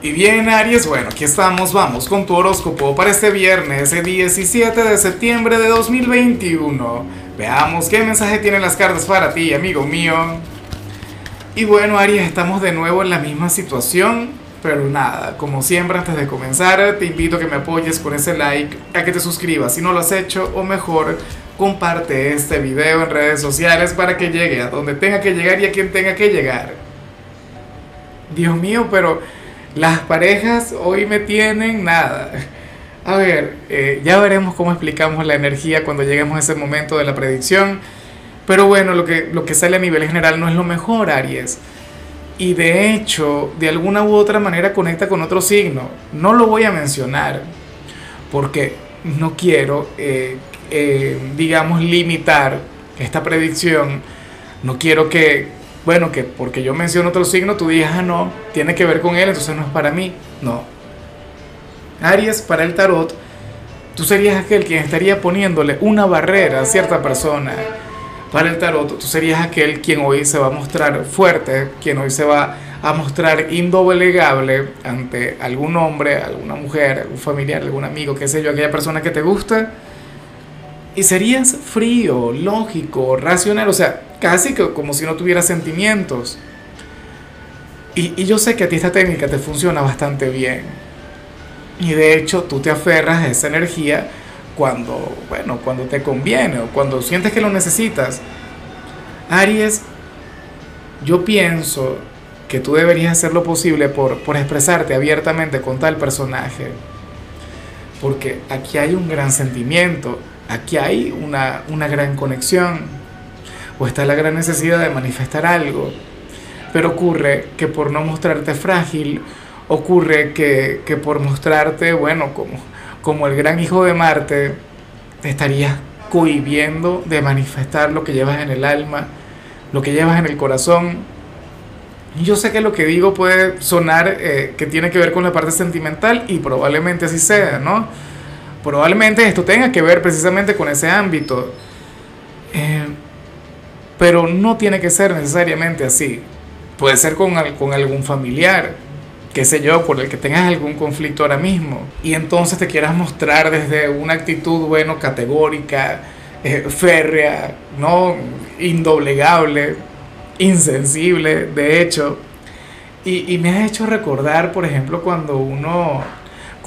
Y bien, Aries, bueno, aquí estamos, vamos con tu horóscopo para este viernes, el 17 de septiembre de 2021. Veamos qué mensaje tienen las cartas para ti, amigo mío. Y bueno, Aries, estamos de nuevo en la misma situación, pero nada, como siempre antes de comenzar, te invito a que me apoyes con ese like, a que te suscribas si no lo has hecho, o mejor, comparte este video en redes sociales para que llegue a donde tenga que llegar y a quien tenga que llegar. Dios mío, pero... Las parejas hoy me tienen nada. A ver, eh, ya veremos cómo explicamos la energía cuando lleguemos a ese momento de la predicción. Pero bueno, lo que, lo que sale a nivel general no es lo mejor, Aries. Y de hecho, de alguna u otra manera conecta con otro signo. No lo voy a mencionar porque no quiero, eh, eh, digamos, limitar esta predicción. No quiero que, bueno, que porque yo menciono otro signo, tú digas, ah, no, tiene que ver con él, entonces no es para mí. No. Aries, para el tarot, tú serías aquel quien estaría poniéndole una barrera a cierta persona. Para el tarot, tú serías aquel quien hoy se va a mostrar fuerte, quien hoy se va a mostrar indoblegable ante algún hombre, alguna mujer, algún familiar, algún amigo, qué sé yo, aquella persona que te gusta. Y serías frío, lógico, racional, o sea, casi que como si no tuviera sentimientos. Y, y, yo sé que a ti esta técnica te funciona bastante bien. Y de hecho tú te aferras a esa energía cuando, bueno, cuando te conviene o cuando sientes que lo necesitas. Aries, yo pienso que tú deberías hacer lo posible por, por expresarte abiertamente con tal personaje. Porque aquí hay un gran sentimiento, aquí hay una, una gran conexión o está la gran necesidad de manifestar algo. Pero ocurre que por no mostrarte frágil, ocurre que, que por mostrarte, bueno, como, como el gran hijo de Marte, te estarías cohibiendo de manifestar lo que llevas en el alma, lo que llevas en el corazón. Yo sé que lo que digo puede sonar eh, que tiene que ver con la parte sentimental y probablemente así sea, ¿no? Probablemente esto tenga que ver precisamente con ese ámbito. Eh, pero no tiene que ser necesariamente así. Puede ser con, con algún familiar, qué sé yo, por el que tengas algún conflicto ahora mismo. Y entonces te quieras mostrar desde una actitud, bueno, categórica, eh, férrea, ¿no? Indoblegable, insensible, de hecho. Y, y, me has hecho recordar, por ejemplo, cuando uno,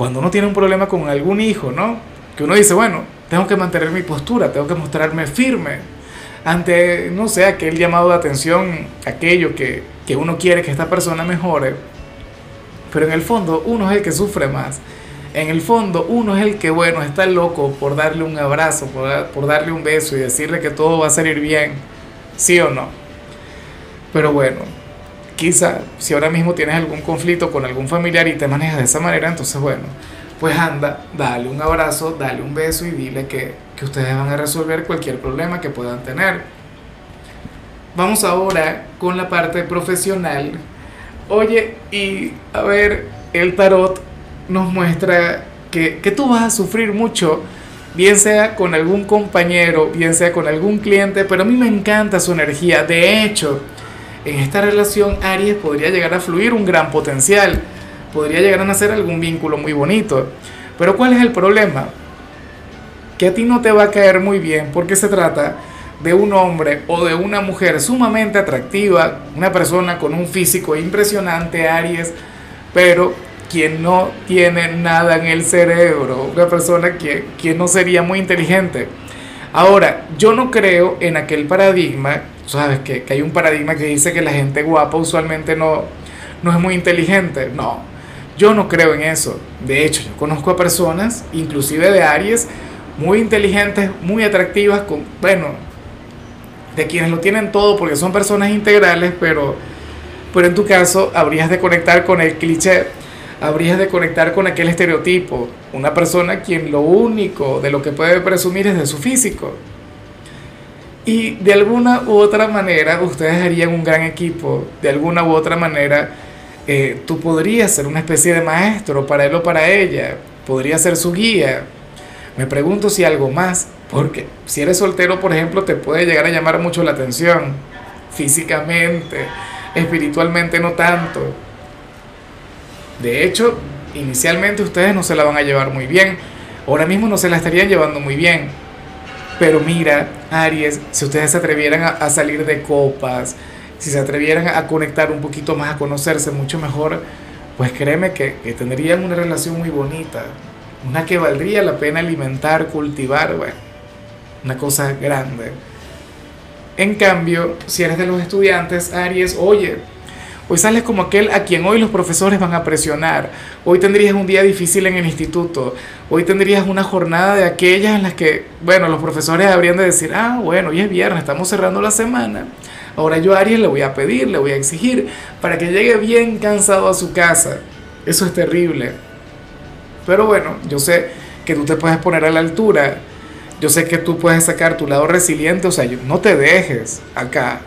cuando uno tiene un problema con algún hijo, ¿no? Que uno dice, bueno, tengo que mantener mi postura, tengo que mostrarme firme ante, no sé, aquel llamado de atención, aquello que, que uno quiere que esta persona mejore, pero en el fondo uno es el que sufre más. En el fondo uno es el que, bueno, está loco por darle un abrazo, por, por darle un beso y decirle que todo va a salir bien, sí o no. Pero bueno, quizá si ahora mismo tienes algún conflicto con algún familiar y te manejas de esa manera, entonces bueno, pues anda, dale un abrazo, dale un beso y dile que, que ustedes van a resolver cualquier problema que puedan tener. Vamos ahora con la parte profesional. Oye, y a ver, el tarot nos muestra que, que tú vas a sufrir mucho, bien sea con algún compañero, bien sea con algún cliente, pero a mí me encanta su energía. De hecho, en esta relación Aries podría llegar a fluir un gran potencial podría llegar a nacer algún vínculo muy bonito. Pero ¿cuál es el problema? Que a ti no te va a caer muy bien porque se trata de un hombre o de una mujer sumamente atractiva, una persona con un físico impresionante, Aries, pero quien no tiene nada en el cerebro, una persona que, que no sería muy inteligente. Ahora, yo no creo en aquel paradigma, sabes que, que hay un paradigma que dice que la gente guapa usualmente no, no es muy inteligente. No, yo no creo en eso. De hecho, yo conozco a personas, inclusive de Aries, muy inteligentes, muy atractivas, con, bueno, de quienes lo tienen todo porque son personas integrales, pero, pero en tu caso habrías de conectar con el cliché, habrías de conectar con aquel estereotipo, una persona quien lo único de lo que puede presumir es de su físico. Y de alguna u otra manera ustedes harían un gran equipo, de alguna u otra manera eh, tú podrías ser una especie de maestro para él o para ella, podría ser su guía. Me pregunto si algo más, porque si eres soltero, por ejemplo, te puede llegar a llamar mucho la atención, físicamente, espiritualmente no tanto. De hecho, inicialmente ustedes no se la van a llevar muy bien. Ahora mismo no se la estarían llevando muy bien. Pero mira, Aries, si ustedes se atrevieran a, salir de copas, si se atrevieran a conectar un poquito más, a conocerse mucho mejor, pues créeme que, que tendrían una relación muy bonita. Una que valdría la pena alimentar, cultivar, bueno, una cosa grande. En cambio, si eres de los estudiantes, Aries, oye, Hoy sales como aquel a quien hoy los profesores van a presionar. Hoy tendrías un día difícil en el instituto. Hoy tendrías una jornada de aquellas en las que, bueno, los profesores habrían de decir, ah, bueno, hoy es viernes, estamos cerrando la semana. Ahora yo a Aries le voy a pedir, le voy a exigir para que llegue bien cansado a su casa. Eso es terrible. Pero bueno, yo sé que tú te puedes poner a la altura. Yo sé que tú puedes sacar tu lado resiliente. O sea, no te dejes acá.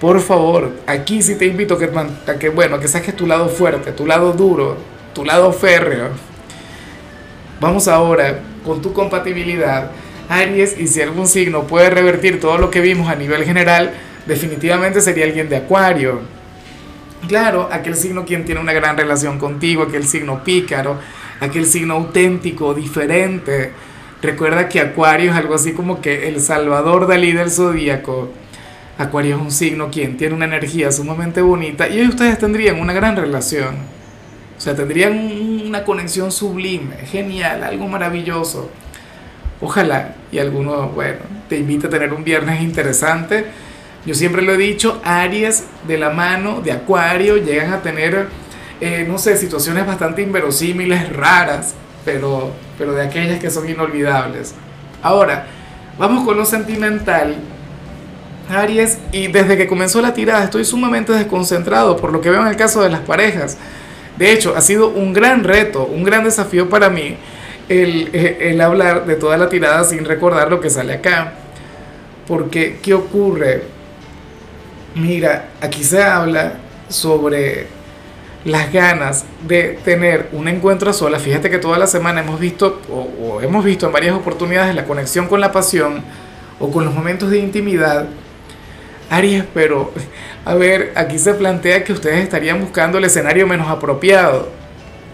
Por favor, aquí sí te invito que, a que, bueno, que saques tu lado fuerte, tu lado duro, tu lado férreo. Vamos ahora con tu compatibilidad, Aries, y si algún signo puede revertir todo lo que vimos a nivel general, definitivamente sería alguien de Acuario. Claro, aquel signo quien tiene una gran relación contigo, aquel signo pícaro, aquel signo auténtico, diferente. Recuerda que Acuario es algo así como que el Salvador Dalí del zodíaco Acuario es un signo quien tiene una energía sumamente bonita y ustedes tendrían una gran relación. O sea, tendrían una conexión sublime, genial, algo maravilloso. Ojalá y alguno, bueno, te invite a tener un viernes interesante. Yo siempre lo he dicho, Aries de la mano de Acuario llegan a tener, eh, no sé, situaciones bastante inverosímiles, raras, pero, pero de aquellas que son inolvidables. Ahora, vamos con lo sentimental Aries, y desde que comenzó la tirada estoy sumamente desconcentrado por lo que veo en el caso de las parejas. De hecho, ha sido un gran reto, un gran desafío para mí el, el hablar de toda la tirada sin recordar lo que sale acá. Porque, ¿qué ocurre? Mira, aquí se habla sobre las ganas de tener un encuentro a solas. Fíjate que toda la semana hemos visto, o hemos visto en varias oportunidades, la conexión con la pasión o con los momentos de intimidad Aries, pero a ver, aquí se plantea que ustedes estarían buscando el escenario menos apropiado.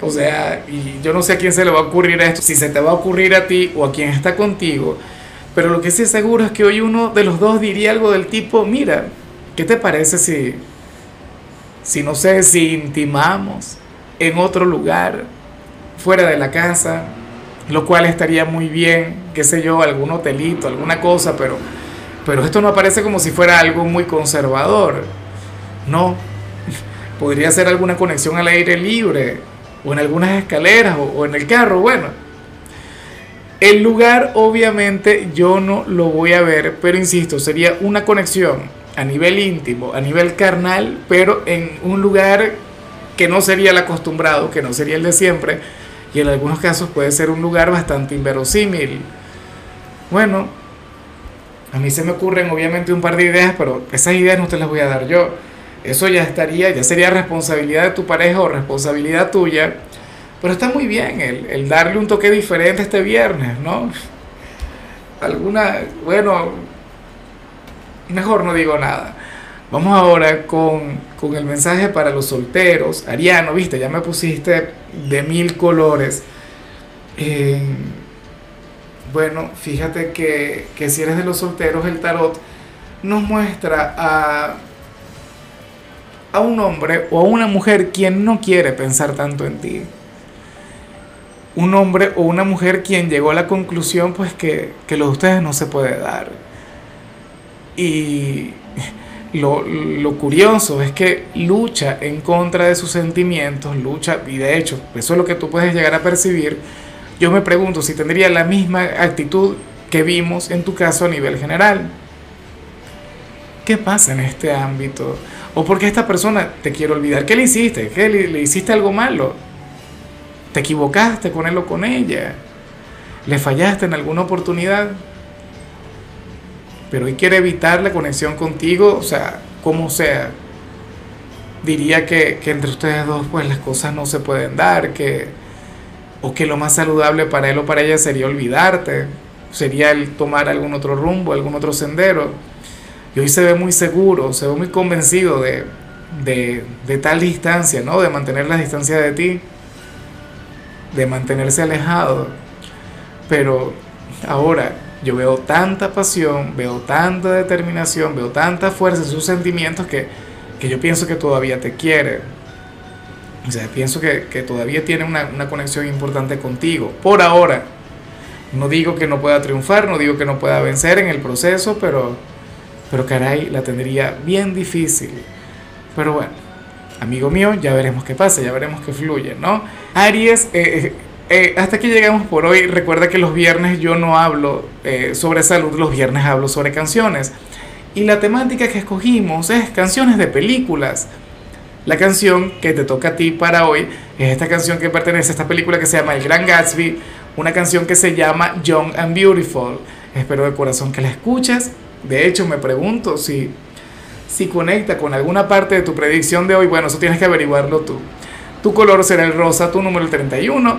O sea, y yo no sé a quién se le va a ocurrir esto, si se te va a ocurrir a ti o a quien está contigo, pero lo que sí seguro es que hoy uno de los dos diría algo del tipo, mira, ¿qué te parece si, si no sé, si intimamos en otro lugar, fuera de la casa, lo cual estaría muy bien, qué sé yo, algún hotelito, alguna cosa, pero pero esto no aparece como si fuera algo muy conservador. No. Podría ser alguna conexión al aire libre, o en algunas escaleras, o, en el carro, bueno. El lugar obviamente yo no lo voy a ver, pero insisto, sería una conexión a nivel íntimo, a nivel carnal, pero en un lugar que no sería el acostumbrado, que no sería el de siempre, y en algunos casos puede ser un lugar bastante inverosímil. Bueno, a mí se me ocurren obviamente un par de ideas, pero esas ideas no te las voy a dar yo. Eso ya estaría, ya sería responsabilidad de tu pareja o responsabilidad tuya. Pero está muy bien el, darle un toque diferente este viernes, ¿no? Alguna, bueno, mejor no digo nada. Vamos ahora con, con, el mensaje para los solteros. Ariano, viste, ya me pusiste de mil colores. Eh, bueno, fíjate que, si eres de los solteros, el tarot nos muestra a, a un hombre o a una mujer quien no quiere pensar tanto en ti. Un hombre o una mujer quien llegó a la conclusión pues que, que lo de ustedes no se puede dar. Y lo, lo, curioso es que lucha en contra de sus sentimientos, lucha, y de hecho, eso es lo que tú puedes llegar a percibir, yo me pregunto si tendría la misma actitud que vimos en tu caso a nivel general. ¿Qué pasa en este ámbito? ¿O por qué esta persona te quiere olvidar? ¿Qué le hiciste? ¿Qué le, hiciste algo malo? ¿Te equivocaste con él o con ella? ¿Le fallaste en alguna oportunidad? Pero hoy quiere evitar la conexión contigo, o sea, como sea. Diría que, que entre ustedes dos pues las cosas no se pueden dar, que, o que lo más saludable para él o para ella sería olvidarte, sería el tomar algún otro rumbo, algún otro sendero. Y hoy se ve muy seguro, se ve muy convencido de, de, de tal distancia, ¿no? De mantener la distancia de ti, de mantenerse alejado. Pero ahora yo veo tanta pasión, veo tanta determinación, veo tanta fuerza en sus sentimientos que, que yo pienso que todavía te quiere. O sea, pienso que, que todavía tiene una, una conexión importante contigo. Por ahora. No digo que no pueda triunfar, no digo que no pueda vencer en el proceso, pero, pero caray, la tendría bien difícil. Pero bueno, amigo mío, ya veremos qué pasa, ya veremos qué fluye, ¿no? Aries, eh, eh, hasta aquí llegamos por hoy. Recuerda que los viernes yo no hablo eh, sobre salud, los viernes hablo sobre canciones. Y la temática que escogimos es canciones de películas. La canción que te toca a ti para hoy es esta canción que pertenece a esta película que se llama El Gran Gatsby, una canción que se llama Young and Beautiful. Espero de corazón que la escuches. De hecho, me pregunto si, si conecta con alguna parte de tu predicción de hoy. Bueno, eso tienes que averiguarlo tú. Tu color será el rosa, tu número el 31.